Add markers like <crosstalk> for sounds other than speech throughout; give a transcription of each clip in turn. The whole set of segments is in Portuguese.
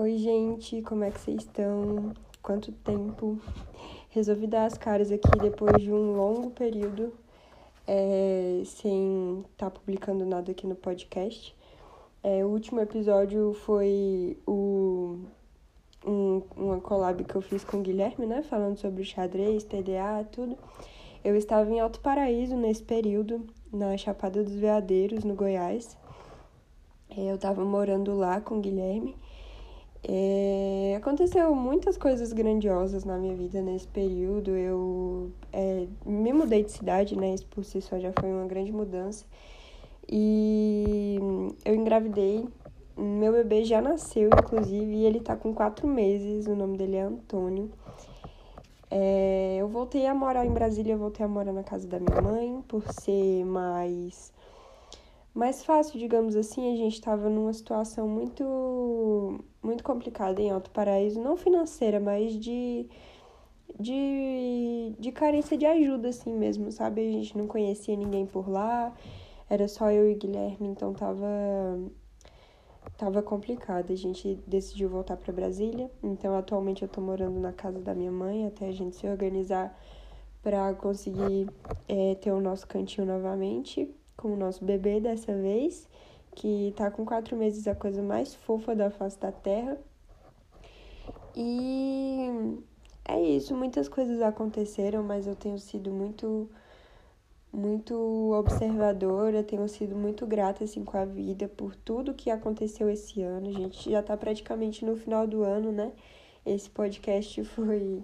Oi, gente, como é que vocês estão? Quanto tempo? Resolvi dar as caras aqui depois de um longo período é, sem estar tá publicando nada aqui no podcast. É, o último episódio foi o, um, uma collab que eu fiz com o Guilherme, né? Falando sobre xadrez, TDA, tudo. Eu estava em Alto Paraíso nesse período, na Chapada dos Veadeiros, no Goiás. É, eu estava morando lá com o Guilherme. É, aconteceu muitas coisas grandiosas na minha vida nesse período. Eu é, me mudei de cidade, né? Isso por si só já foi uma grande mudança. E eu engravidei. Meu bebê já nasceu, inclusive, e ele tá com quatro meses. O nome dele é Antônio. É, eu voltei a morar em Brasília, eu voltei a morar na casa da minha mãe, por ser mais mais fácil, digamos assim, a gente estava numa situação muito muito complicada em Alto Paraíso, não financeira, mas de de, de carência de ajuda assim mesmo, sabe? A gente não conhecia ninguém por lá, era só eu e Guilherme, então tava tava complicado. A gente decidiu voltar para Brasília, então atualmente eu tô morando na casa da minha mãe até a gente se organizar para conseguir é, ter o nosso cantinho novamente com o nosso bebê dessa vez, que tá com quatro meses, a coisa mais fofa da face da terra. E é isso, muitas coisas aconteceram, mas eu tenho sido muito muito observadora, tenho sido muito grata assim com a vida por tudo que aconteceu esse ano. A gente já tá praticamente no final do ano, né? Esse podcast <laughs> foi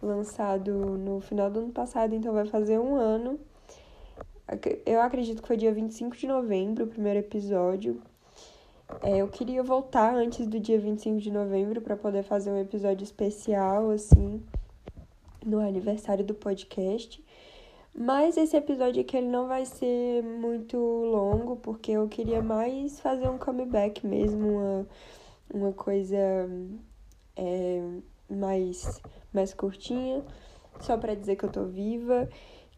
lançado no final do ano passado, então vai fazer um ano eu acredito que foi dia 25 de novembro, o primeiro episódio. É, eu queria voltar antes do dia 25 de novembro para poder fazer um episódio especial, assim, no aniversário do podcast. Mas esse episódio aqui ele não vai ser muito longo, porque eu queria mais fazer um comeback mesmo, uma, uma coisa é, mais, mais curtinha, só para dizer que eu tô viva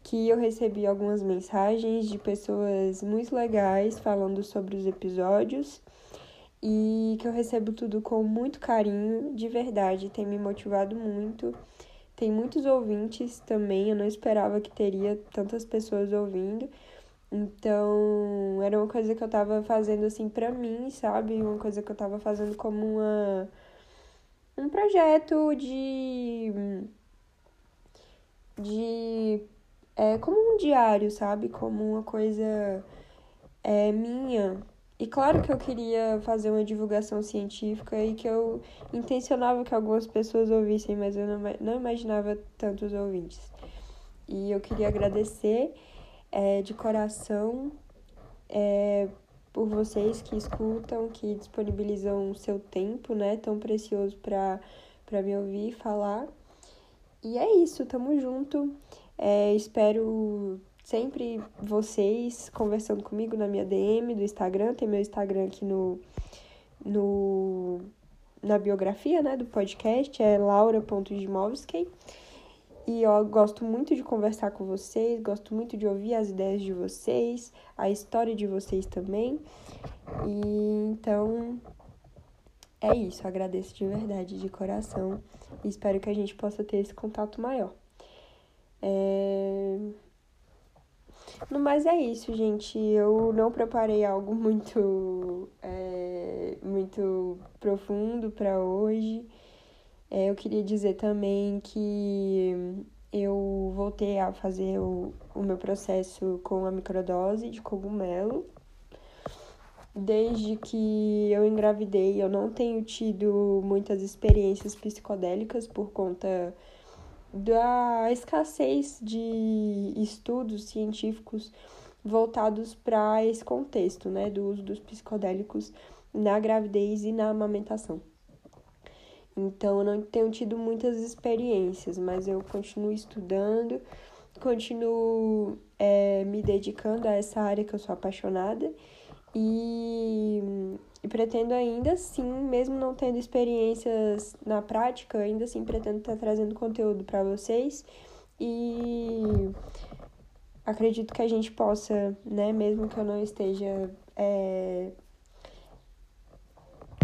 que eu recebi algumas mensagens de pessoas muito legais falando sobre os episódios e que eu recebo tudo com muito carinho, de verdade, tem me motivado muito. Tem muitos ouvintes também, eu não esperava que teria tantas pessoas ouvindo. Então, era uma coisa que eu tava fazendo assim pra mim, sabe? Uma coisa que eu tava fazendo como uma um projeto de de é como um diário, sabe? Como uma coisa é, minha. E claro que eu queria fazer uma divulgação científica e que eu intencionava que algumas pessoas ouvissem, mas eu não, não imaginava tantos ouvintes. E eu queria agradecer é, de coração é, por vocês que escutam, que disponibilizam o seu tempo, né, tão precioso para me ouvir falar. E é isso, tamo junto. É, espero sempre vocês conversando comigo na minha DM do Instagram. Tem meu Instagram aqui no, no na biografia né, do podcast, é laura.dimovski. E eu gosto muito de conversar com vocês, gosto muito de ouvir as ideias de vocês, a história de vocês também. E então é isso, agradeço de verdade, de coração, e espero que a gente possa ter esse contato maior. É... No mais é isso, gente. Eu não preparei algo <laughs> muito, é, muito profundo para hoje. É, eu queria dizer também que eu voltei a fazer o, o meu processo com a microdose de cogumelo. Desde que eu engravidei, eu não tenho tido muitas experiências psicodélicas por conta da escassez de estudos científicos voltados para esse contexto, né, do uso dos psicodélicos na gravidez e na amamentação. Então, eu não tenho tido muitas experiências, mas eu continuo estudando, continuo é, me dedicando a essa área que eu sou apaixonada e e pretendo ainda assim, mesmo não tendo experiências na prática, ainda assim pretendo estar trazendo conteúdo para vocês e acredito que a gente possa, né, mesmo que eu não esteja é,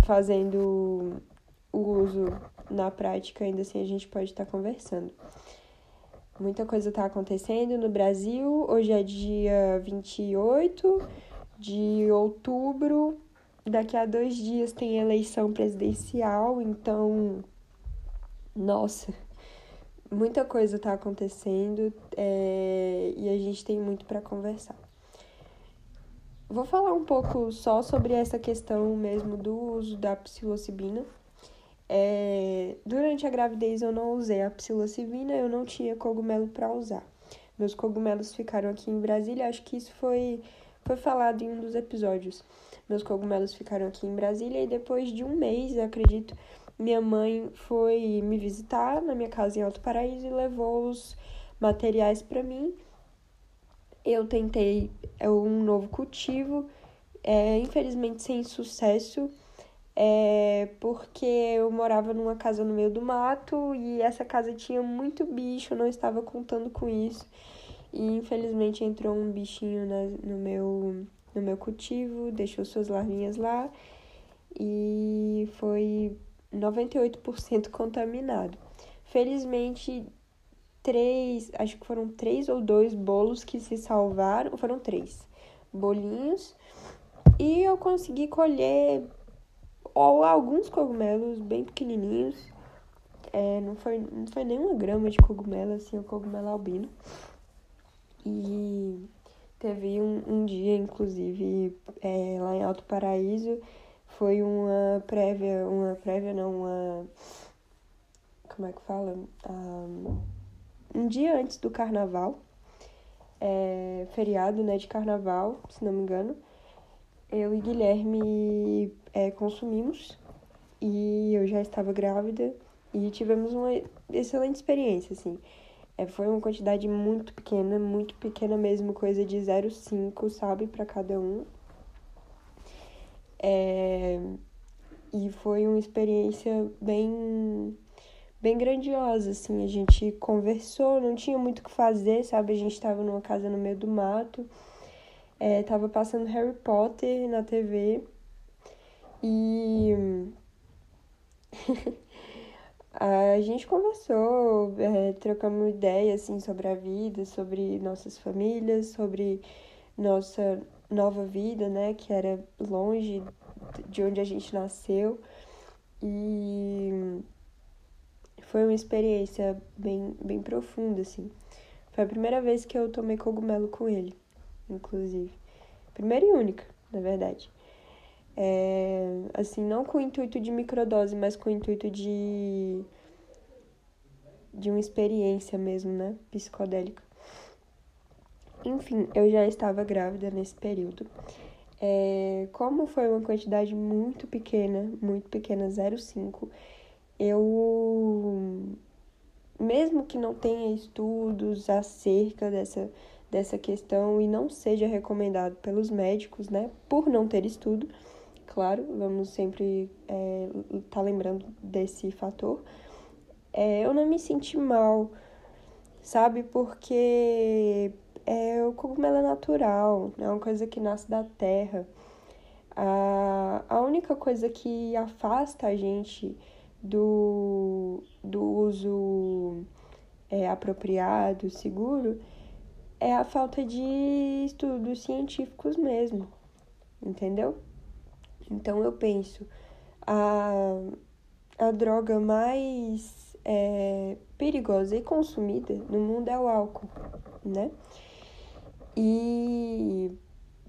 fazendo o uso na prática, ainda assim a gente pode estar conversando. Muita coisa está acontecendo no Brasil. Hoje é dia 28 de outubro. Daqui a dois dias tem eleição presidencial, então. Nossa, muita coisa está acontecendo é... e a gente tem muito para conversar. Vou falar um pouco só sobre essa questão mesmo do uso da psilocibina. É, durante a gravidez eu não usei a psilocibina, eu não tinha cogumelo para usar. Meus cogumelos ficaram aqui em Brasília, acho que isso foi, foi falado em um dos episódios. Meus cogumelos ficaram aqui em Brasília e depois de um mês, acredito, minha mãe foi me visitar na minha casa em Alto Paraíso e levou os materiais para mim eu tentei é, um novo cultivo, é, infelizmente sem sucesso, é, porque eu morava numa casa no meio do mato e essa casa tinha muito bicho, eu não estava contando com isso. E infelizmente entrou um bichinho na, no, meu, no meu cultivo, deixou suas larvinhas lá e foi 98% contaminado. Felizmente três, acho que foram três ou dois bolos que se salvaram, foram três bolinhos, e eu consegui colher ou alguns cogumelos bem pequenininhos, é, não, foi, não foi nem uma grama de cogumelo, assim, o cogumelo albino. E teve um, um dia, inclusive, é, lá em Alto Paraíso, foi uma prévia, uma prévia não, uma... como é que fala? Um, um dia antes do carnaval, é, feriado né, de carnaval, se não me engano, eu e Guilherme é, consumimos e eu já estava grávida e tivemos uma excelente experiência, assim. É, foi uma quantidade muito pequena, muito pequena mesmo, coisa de 0,5, sabe, para cada um. É, e foi uma experiência bem bem grandiosa, assim. A gente conversou, não tinha muito o que fazer, sabe? A gente tava numa casa no meio do mato, é, tava passando Harry Potter na TV e. <laughs> a gente conversou, é, trocamos ideias, assim, sobre a vida, sobre nossas famílias, sobre nossa nova vida, né? Que era longe de onde a gente nasceu. E foi uma experiência bem, bem profunda, assim. Foi a primeira vez que eu tomei cogumelo com ele, inclusive. Primeira e única, na verdade. É, assim, não com o intuito de microdose, mas com o intuito de de uma experiência mesmo, né, psicodélica. Enfim, eu já estava grávida nesse período. É, como foi uma quantidade muito pequena, muito pequena, 0,5, eu mesmo que não tenha estudos acerca dessa, dessa questão e não seja recomendado pelos médicos, né, por não ter estudo, claro, vamos sempre estar é, tá lembrando desse fator, é, eu não me senti mal, sabe, porque é, o cogumelo é natural, é uma coisa que nasce da terra. A, a única coisa que afasta a gente do, do uso é, apropriado, seguro, é a falta de estudos científicos mesmo, entendeu? Então eu penso, a, a droga mais é, perigosa e consumida no mundo é o álcool, né? E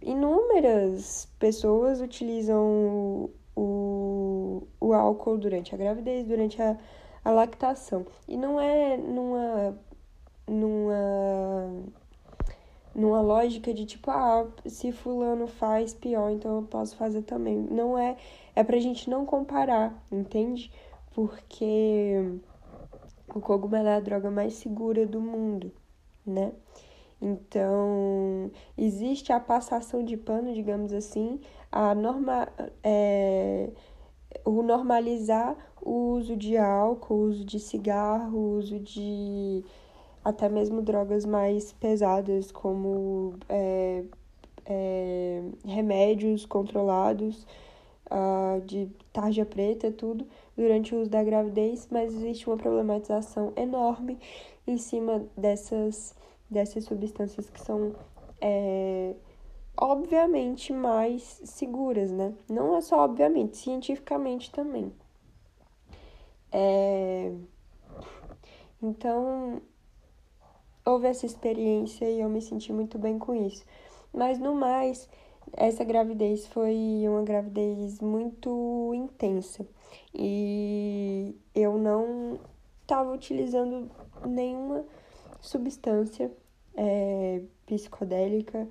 inúmeras pessoas utilizam o, o álcool durante a gravidez, durante a, a lactação. E não é numa, numa, numa lógica de tipo, ah, se fulano faz pior, então eu posso fazer também. Não é, é pra gente não comparar, entende? Porque o cogumelo é a droga mais segura do mundo, né? Então, existe a passação de pano, digamos assim, a norma, é, o normalizar o uso de álcool, o uso de cigarro, o uso de até mesmo drogas mais pesadas, como é, é, remédios controlados, uh, de tarja preta, tudo, durante o uso da gravidez, mas existe uma problematização enorme em cima dessas, dessas substâncias que são. É, obviamente mais seguras, né? Não é só obviamente, cientificamente também. É... Então, houve essa experiência e eu me senti muito bem com isso. Mas no mais, essa gravidez foi uma gravidez muito intensa e eu não estava utilizando nenhuma substância é, psicodélica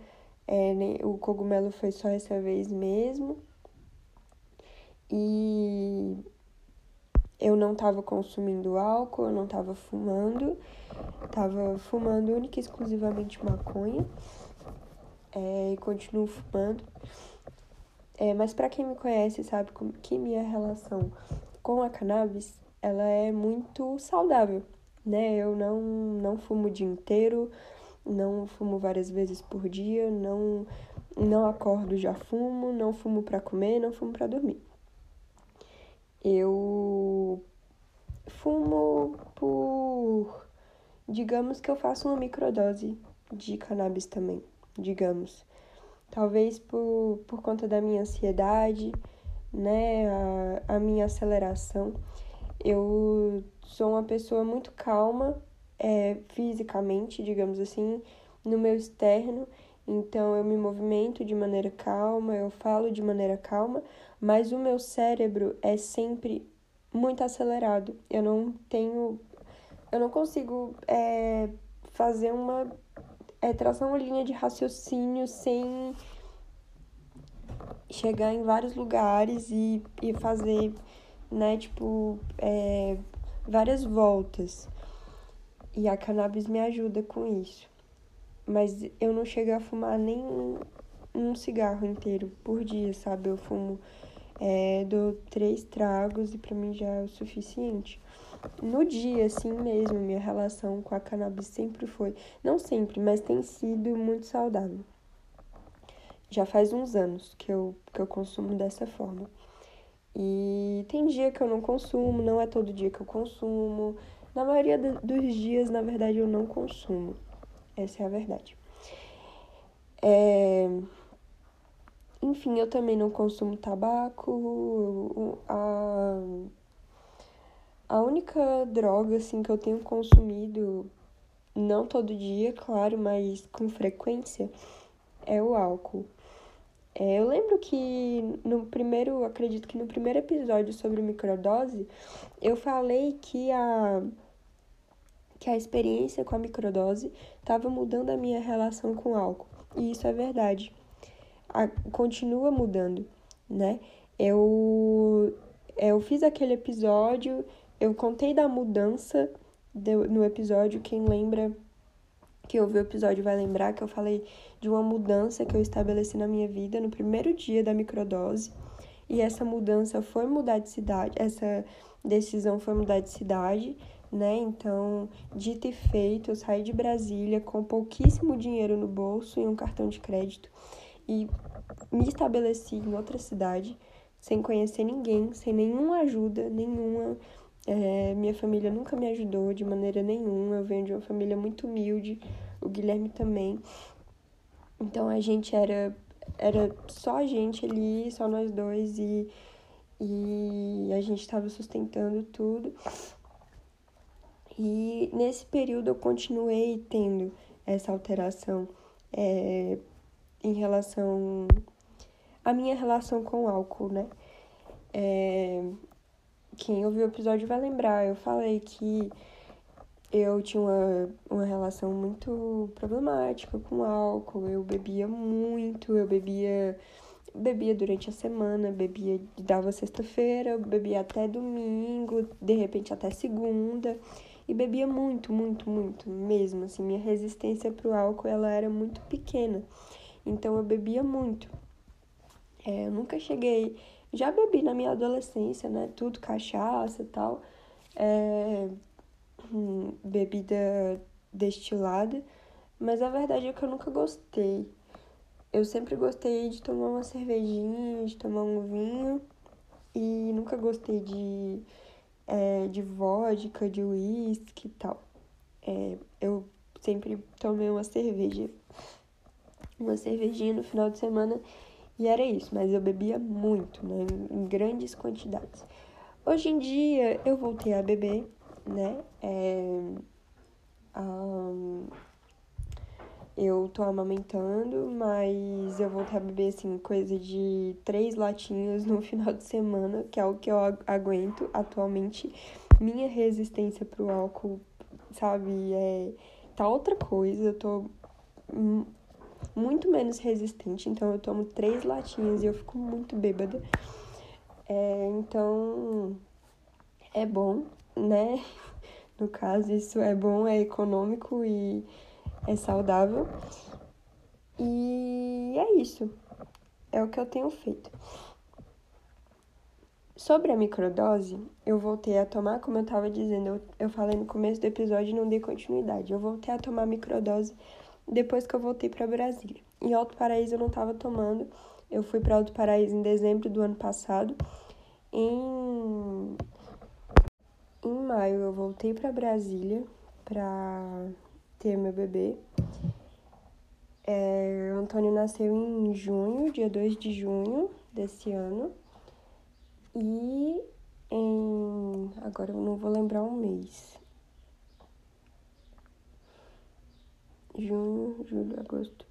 é, o cogumelo foi só essa vez mesmo. E eu não estava consumindo álcool, eu não estava fumando, estava fumando única e exclusivamente maconha é, e continuo fumando. É, mas para quem me conhece sabe que minha relação com a cannabis ela é muito saudável, né? Eu não, não fumo o dia inteiro, não fumo várias vezes por dia, não não acordo já fumo, não fumo para comer, não fumo para dormir. Eu fumo por digamos que eu faço uma microdose de cannabis também, digamos. Talvez por, por conta da minha ansiedade, né, a, a minha aceleração. Eu sou uma pessoa muito calma é, fisicamente, digamos assim, no meu externo. Então eu me movimento de maneira calma, eu falo de maneira calma, mas o meu cérebro é sempre muito acelerado. Eu não tenho. Eu não consigo é, fazer uma. É, traçar uma linha de raciocínio sem chegar em vários lugares e, e fazer, né, tipo, é, várias voltas. E a cannabis me ajuda com isso. Mas eu não chego a fumar nem um cigarro inteiro por dia, sabe? Eu fumo, é, três tragos e para mim já é o suficiente. No dia, assim mesmo, minha relação com a cannabis sempre foi, não sempre, mas tem sido muito saudável. Já faz uns anos que eu, que eu consumo dessa forma. E tem dia que eu não consumo, não é todo dia que eu consumo. Na maioria dos dias, na verdade, eu não consumo. Essa é a verdade. É... Enfim, eu também não consumo tabaco. A... a única droga, assim, que eu tenho consumido, não todo dia, claro, mas com frequência, é o álcool. É, eu lembro que no primeiro, acredito que no primeiro episódio sobre microdose, eu falei que a que a experiência com a microdose estava mudando a minha relação com o álcool. E isso é verdade. A, continua mudando, né? Eu, eu fiz aquele episódio, eu contei da mudança no episódio, quem lembra que ouviu o episódio vai lembrar que eu falei de uma mudança que eu estabeleci na minha vida no primeiro dia da microdose. E essa mudança foi mudar de cidade, essa decisão foi mudar de cidade né? Então, dito e feito, eu saí de Brasília com pouquíssimo dinheiro no bolso e um cartão de crédito e me estabeleci em outra cidade, sem conhecer ninguém, sem nenhuma ajuda, nenhuma. É, minha família nunca me ajudou de maneira nenhuma. Eu venho de uma família muito humilde, o Guilherme também. Então a gente era era só a gente ali, só nós dois e e a gente estava sustentando tudo. E nesse período eu continuei tendo essa alteração é, em relação à minha relação com o álcool, né? É, quem ouviu o episódio vai lembrar, eu falei que eu tinha uma, uma relação muito problemática com álcool, eu bebia muito, eu bebia bebia durante a semana, bebia dava sexta-feira, bebia até domingo, de repente até segunda e bebia muito, muito, muito mesmo. Assim, minha resistência para o álcool ela era muito pequena, então eu bebia muito. É, eu nunca cheguei, já bebi na minha adolescência, né? Tudo cachaça e tal, é, hum, bebida destilada, mas a verdade é que eu nunca gostei. eu sempre gostei de tomar uma cervejinha, de tomar um vinho e nunca gostei de, é, de vodka, de uísque e tal. É, eu sempre tomei uma cerveja, uma cervejinha no final de semana e era isso, mas eu bebia muito, né, em grandes quantidades. Hoje em dia eu voltei a beber, né? É, um, eu tô amamentando, mas eu voltei a beber, assim, coisa de três latinhos no <laughs> final de semana, que é o que eu aguento atualmente. Minha resistência pro álcool, sabe, é, tá outra coisa. Eu tô muito menos resistente, então eu tomo três latinhas e eu fico muito bêbada. É, então, é bom, né? <laughs> No caso, isso é bom, é econômico e é saudável. E é isso. É o que eu tenho feito. Sobre a microdose, eu voltei a tomar, como eu estava dizendo, eu, eu falei no começo do episódio e não dei continuidade. Eu voltei a tomar microdose depois que eu voltei para Brasília. Em Alto Paraíso eu não estava tomando. Eu fui para Alto Paraíso em dezembro do ano passado. Em em maio eu voltei para Brasília para ter meu bebê. É, o Antônio nasceu em junho, dia 2 de junho desse ano. E em. Agora eu não vou lembrar um mês. Junho, julho, agosto.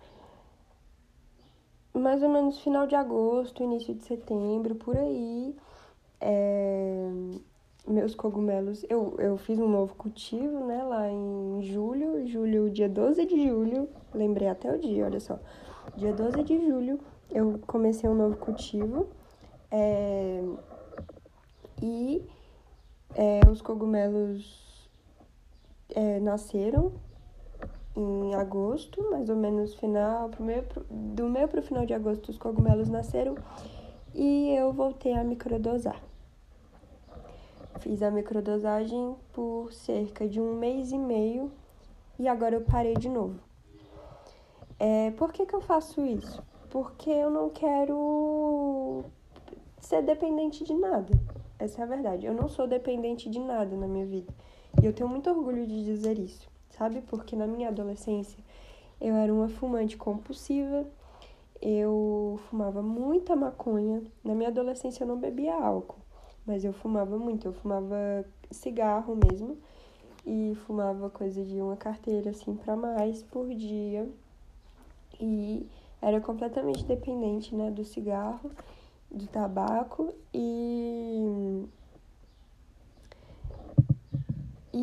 Mais ou menos final de agosto, início de setembro, por aí. É, meus cogumelos. Eu, eu fiz um novo cultivo, né, lá em julho, julho, dia 12 de julho, lembrei até o dia, olha só. Dia 12 de julho eu comecei um novo cultivo. É, e é, os cogumelos é, nasceram em agosto, mais ou menos final, meio, do meio para o final de agosto os cogumelos nasceram e eu voltei a microdosar. Fiz a microdosagem por cerca de um mês e meio e agora eu parei de novo. É, por que, que eu faço isso? Porque eu não quero ser dependente de nada. Essa é a verdade. Eu não sou dependente de nada na minha vida. E eu tenho muito orgulho de dizer isso, sabe? Porque na minha adolescência eu era uma fumante compulsiva, eu fumava muita maconha. Na minha adolescência eu não bebia álcool. Mas eu fumava muito, eu fumava cigarro mesmo e fumava coisa de uma carteira assim para mais por dia. E era completamente dependente, né, do cigarro, do tabaco e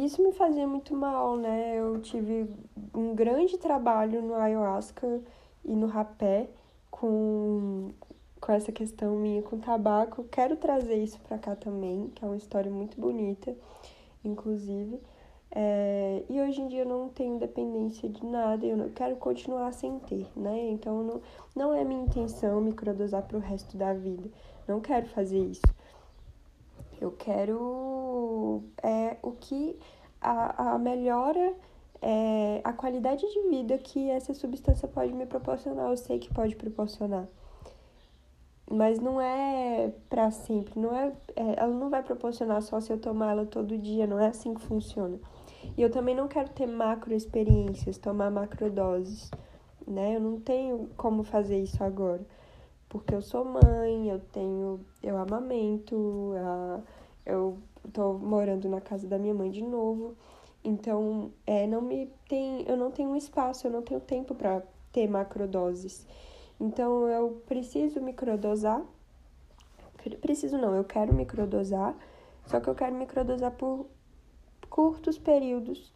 isso me fazia muito mal, né? Eu tive um grande trabalho no ayahuasca e no rapé com com essa questão minha com tabaco. Quero trazer isso para cá também, que é uma história muito bonita, inclusive. É, e hoje em dia eu não tenho dependência de nada, eu não quero continuar sem ter, né? Então não, não é minha intenção microdosar para o resto da vida. Não quero fazer isso. Eu quero é, o que a, a melhora é, a qualidade de vida que essa substância pode me proporcionar, eu sei que pode proporcionar mas não é para sempre, não é, é, ela não vai proporcionar só se eu tomar ela todo dia, não é assim que funciona. E eu também não quero ter macro experiências, tomar macrodoses, né? Eu não tenho como fazer isso agora, porque eu sou mãe, eu tenho, eu amamento, eu tô morando na casa da minha mãe de novo, então é, não me tem, eu não tenho espaço, eu não tenho tempo para ter macrodoses. Então eu preciso microdosar. Preciso não, eu quero microdosar, só que eu quero microdosar por curtos períodos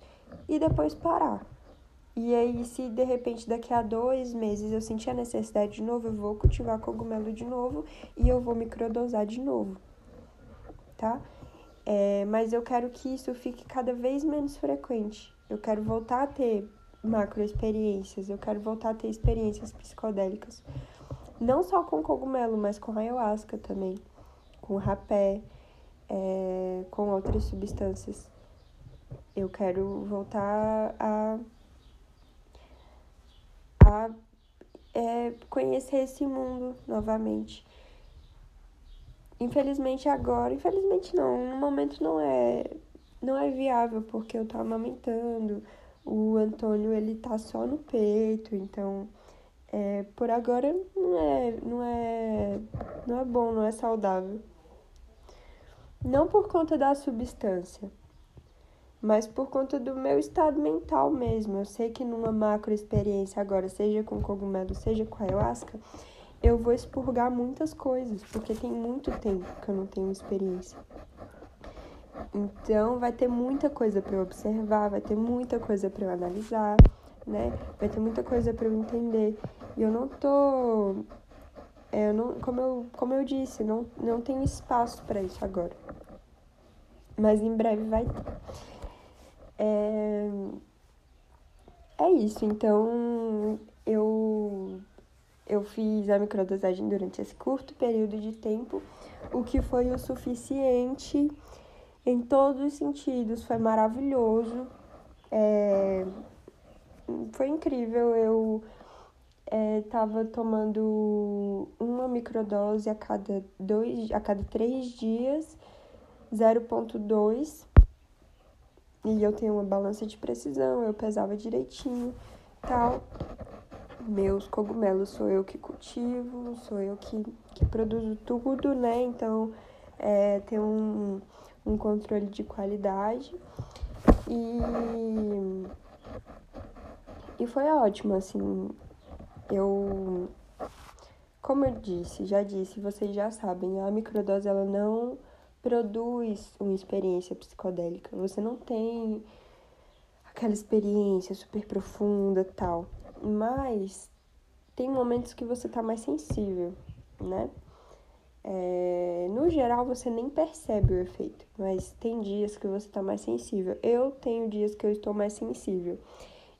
e depois parar. E aí, se de repente daqui a dois meses eu sentir a necessidade de novo, eu vou cultivar cogumelo de novo e eu vou microdosar de novo, tá? É, mas eu quero que isso fique cada vez menos frequente. Eu quero voltar a ter macro experiências. Eu quero voltar a ter experiências psicodélicas. Não só com cogumelo, mas com ayahuasca também, com rapé, é, com outras substâncias. Eu quero voltar a, a é, conhecer esse mundo novamente. Infelizmente agora, infelizmente não, no momento não é não é viável porque eu tô amamentando. O Antônio ele tá só no peito, então é, por agora não é, não é não é bom, não é saudável. Não por conta da substância, mas por conta do meu estado mental mesmo. Eu sei que numa macro experiência agora, seja com cogumelo, seja com ayahuasca, eu vou expurgar muitas coisas, porque tem muito tempo que eu não tenho experiência. Então vai ter muita coisa para eu observar, vai ter muita coisa para eu analisar, né? Vai ter muita coisa para eu entender. E eu não tô é, eu não, como eu, como eu disse, não, não tenho espaço para isso agora. Mas em breve vai ter. É, é isso, então eu, eu fiz a microdosagem durante esse curto período de tempo, o que foi o suficiente em todos os sentidos, foi maravilhoso, é, foi incrível, eu estava é, tomando uma microdose a cada dois, a cada três dias, 0.2 e eu tenho uma balança de precisão, eu pesava direitinho, tal. Meus cogumelos sou eu que cultivo, sou eu que, que produzo tudo, né? Então, é, tem um, um controle de qualidade. E, e foi ótimo, assim. Eu, como eu disse, já disse, vocês já sabem, a microdose ela não produz uma experiência psicodélica. Você não tem aquela experiência super profunda tal. Mas tem momentos que você tá mais sensível, né? É, no geral, você nem percebe o efeito, mas tem dias que você tá mais sensível. Eu tenho dias que eu estou mais sensível.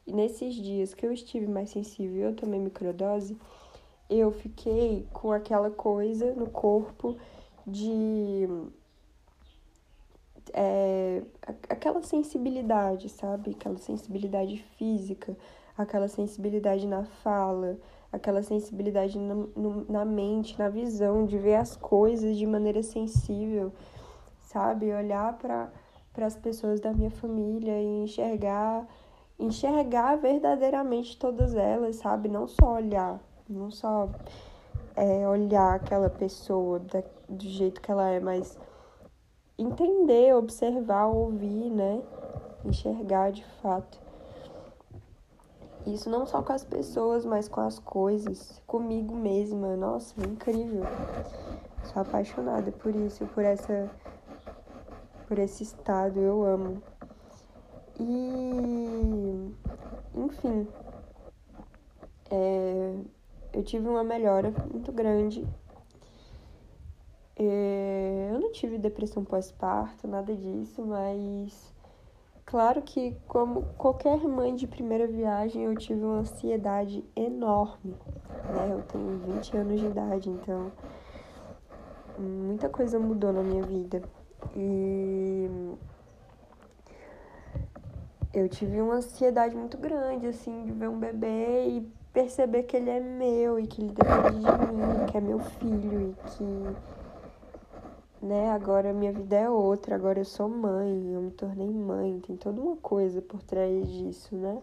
E nesses dias que eu estive mais sensível, eu tomei microdose, eu fiquei com aquela coisa no corpo de é, aquela sensibilidade, sabe? Aquela sensibilidade física, aquela sensibilidade na fala, aquela sensibilidade na, no, na mente, na visão, de ver as coisas de maneira sensível, sabe? Olhar para as pessoas da minha família e enxergar enxergar verdadeiramente todas elas, sabe? Não só olhar, não só é, olhar aquela pessoa da, do jeito que ela é, mas entender, observar, ouvir, né? Enxergar de fato. Isso não só com as pessoas, mas com as coisas, comigo mesma. Nossa, é incrível. Sou apaixonada por isso, por essa por esse estado, eu amo. E enfim, é, eu tive uma melhora muito grande é, eu não tive depressão pós-parto, nada disso, mas claro que, como qualquer mãe de primeira viagem, eu tive uma ansiedade enorme. Né? Eu tenho 20 anos de idade, então muita coisa mudou na minha vida. E eu tive uma ansiedade muito grande, assim, de ver um bebê e perceber que ele é meu e que ele depende de mim, que é meu filho e que né? Agora minha vida é outra, agora eu sou mãe, eu me tornei mãe, tem toda uma coisa por trás disso, né?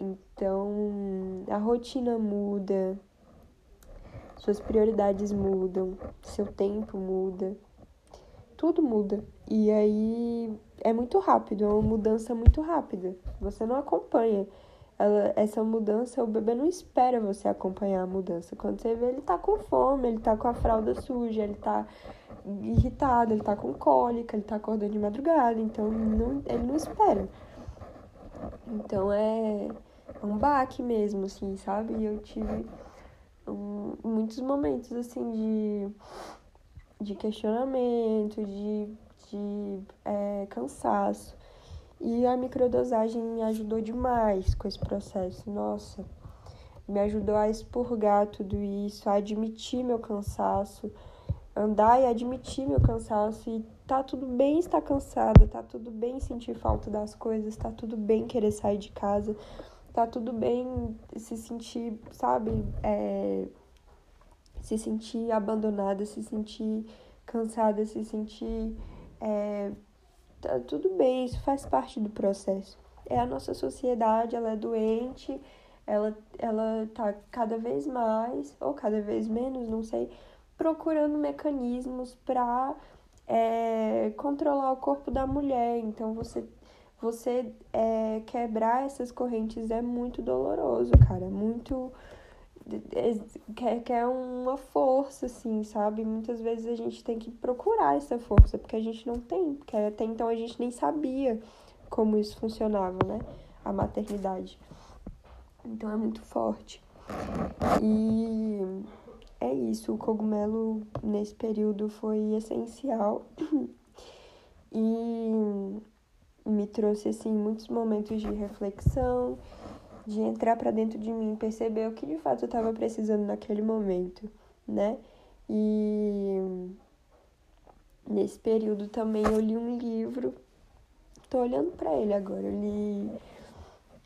Então, a rotina muda, suas prioridades mudam, seu tempo muda, tudo muda. E aí é muito rápido, é uma mudança muito rápida. Você não acompanha. Ela, essa mudança, o bebê não espera você acompanhar a mudança. Quando você vê, ele tá com fome, ele tá com a fralda suja, ele tá irritado, ele tá com cólica, ele tá acordando de madrugada, então não, ele não espera. Então é um baque mesmo, assim, sabe? E eu tive um, muitos momentos, assim, de, de questionamento, de, de é, cansaço. E a microdosagem me ajudou demais com esse processo. Nossa, me ajudou a expurgar tudo isso, a admitir meu cansaço, andar e admitir meu cansaço e tá tudo bem estar cansada, tá tudo bem sentir falta das coisas, tá tudo bem querer sair de casa, tá tudo bem se sentir, sabe, é, se sentir abandonada, se sentir cansada, se sentir. É, tá tudo bem, isso faz parte do processo. É a nossa sociedade, ela é doente, ela, ela tá cada vez mais, ou cada vez menos, não sei, procurando mecanismos para é, controlar o corpo da mulher. Então você você é, quebrar essas correntes é muito doloroso, cara. Muito. Quer, quer uma força, assim, sabe? Muitas vezes a gente tem que procurar essa força, porque a gente não tem. Porque até então a gente nem sabia como isso funcionava, né? A maternidade. Então é muito forte. E é isso, o cogumelo nesse período foi essencial. e me trouxe assim muitos momentos de reflexão, de entrar para dentro de mim, perceber o que de fato eu estava precisando naquele momento, né? E nesse período também eu li um livro, tô olhando para ele agora, eu li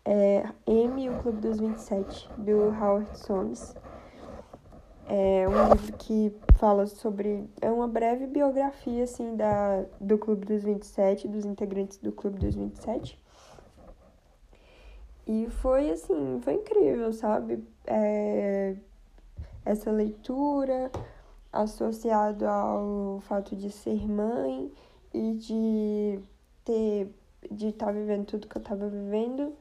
é, M e o Clube dos 27, do Howard Soames. É um livro que fala sobre. É uma breve biografia, assim, da, do Clube dos 27, dos integrantes do Clube dos 27. E foi, assim, foi incrível, sabe? É, essa leitura associado ao fato de ser mãe e de ter de estar tá vivendo tudo que eu estava vivendo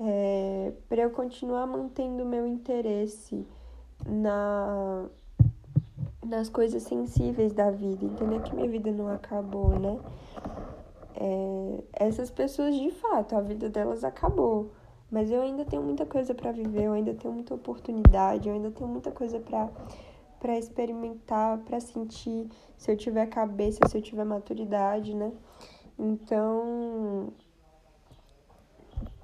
é, para eu continuar mantendo meu interesse na nas coisas sensíveis da vida, entender que minha vida não acabou, né? É, essas pessoas, de fato, a vida delas acabou. Mas eu ainda tenho muita coisa para viver, eu ainda tenho muita oportunidade, eu ainda tenho muita coisa para para experimentar, para sentir, se eu tiver cabeça, se eu tiver maturidade, né? Então,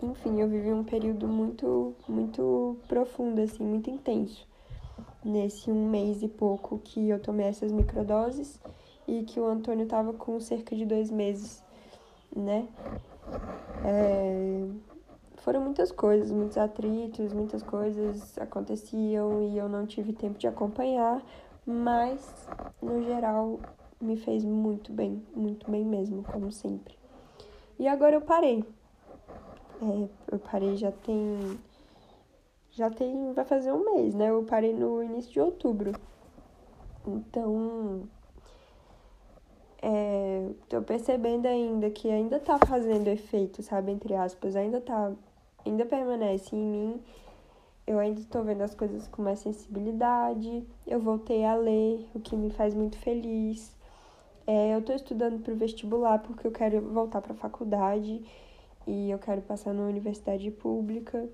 enfim, eu vivi um período muito muito profundo assim, muito intenso nesse um mês e pouco que eu tomei essas microdoses e que o Antônio tava com cerca de dois meses, né? É... Foram muitas coisas, muitos atritos, muitas coisas aconteciam e eu não tive tempo de acompanhar, mas no geral me fez muito bem, muito bem mesmo, como sempre. E agora eu parei. É, eu parei já tem já tem, vai fazer um mês, né? Eu parei no início de outubro. Então, é, tô percebendo ainda que ainda tá fazendo efeito, sabe? Entre aspas, ainda tá, ainda permanece em mim. Eu ainda tô vendo as coisas com mais sensibilidade. Eu voltei a ler, o que me faz muito feliz. É, eu tô estudando pro vestibular porque eu quero voltar pra faculdade e eu quero passar numa universidade pública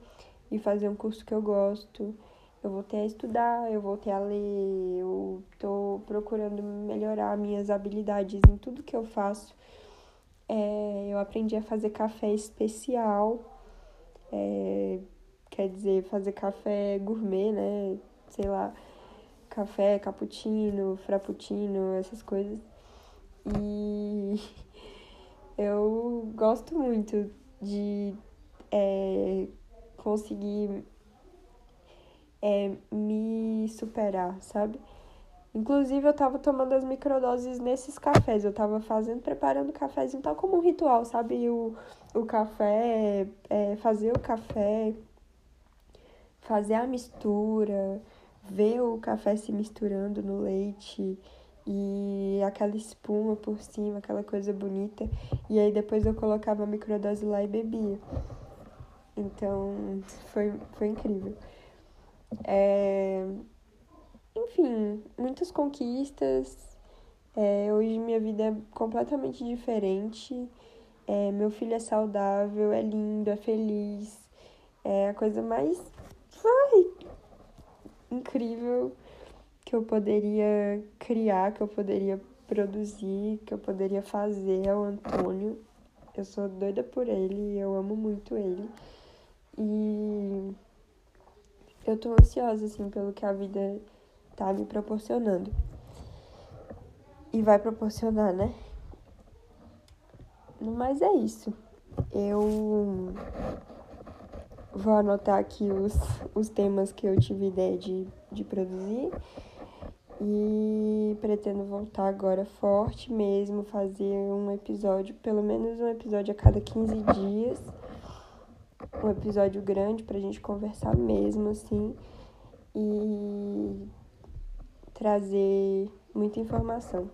e fazer um curso que eu gosto. Eu voltei a estudar, eu voltei a ler, eu tô procurando melhorar minhas habilidades em tudo que eu faço. É, eu aprendi a fazer café especial, é, quer dizer, fazer café gourmet, né? Sei lá, café, cappuccino, frappuccino, essas coisas. E <laughs> eu gosto muito de é, conseguir é, me superar, sabe? Inclusive, eu tava tomando as microdoses nesses cafés. Eu tava fazendo, preparando cafezinho, tal como um ritual, sabe? O, o café, é, fazer o café, fazer a mistura, ver o café se misturando no leite e aquela espuma por cima, aquela coisa bonita. E aí depois eu colocava a microdose lá e bebia. Então, foi, foi incrível. É... Enfim, muitas conquistas. É, hoje minha vida é completamente diferente. É, meu filho é saudável, é lindo, é feliz. É a coisa mais ai, incrível que eu poderia criar, que eu poderia produzir, que eu poderia fazer é o Antônio. Eu sou doida por ele, eu amo muito ele. E eu tô ansiosa, assim, pelo que a vida tá me proporcionando. E vai proporcionar, né? Mas é isso. Eu vou anotar aqui os, os temas que eu tive ideia de, de produzir. E pretendo voltar agora forte mesmo, fazer um episódio, pelo menos um episódio a cada 15 dias. Um episódio grande pra gente conversar mesmo, assim. E trazer muita informação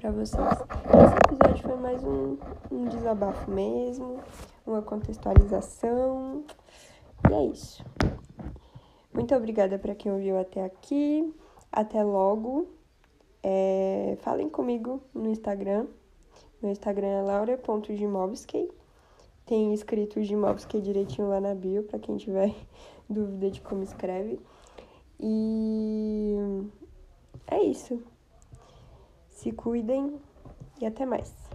para vocês. Esse episódio foi mais um, um desabafo mesmo, uma contextualização. E é isso. Muito obrigada para quem ouviu até aqui. Até logo. É, falem comigo no Instagram. Meu Instagram é laura.gimobskey. Tem escrito Gimobskey direitinho lá na bio, para quem tiver <laughs> dúvida de como escreve. E é isso. Se cuidem e até mais.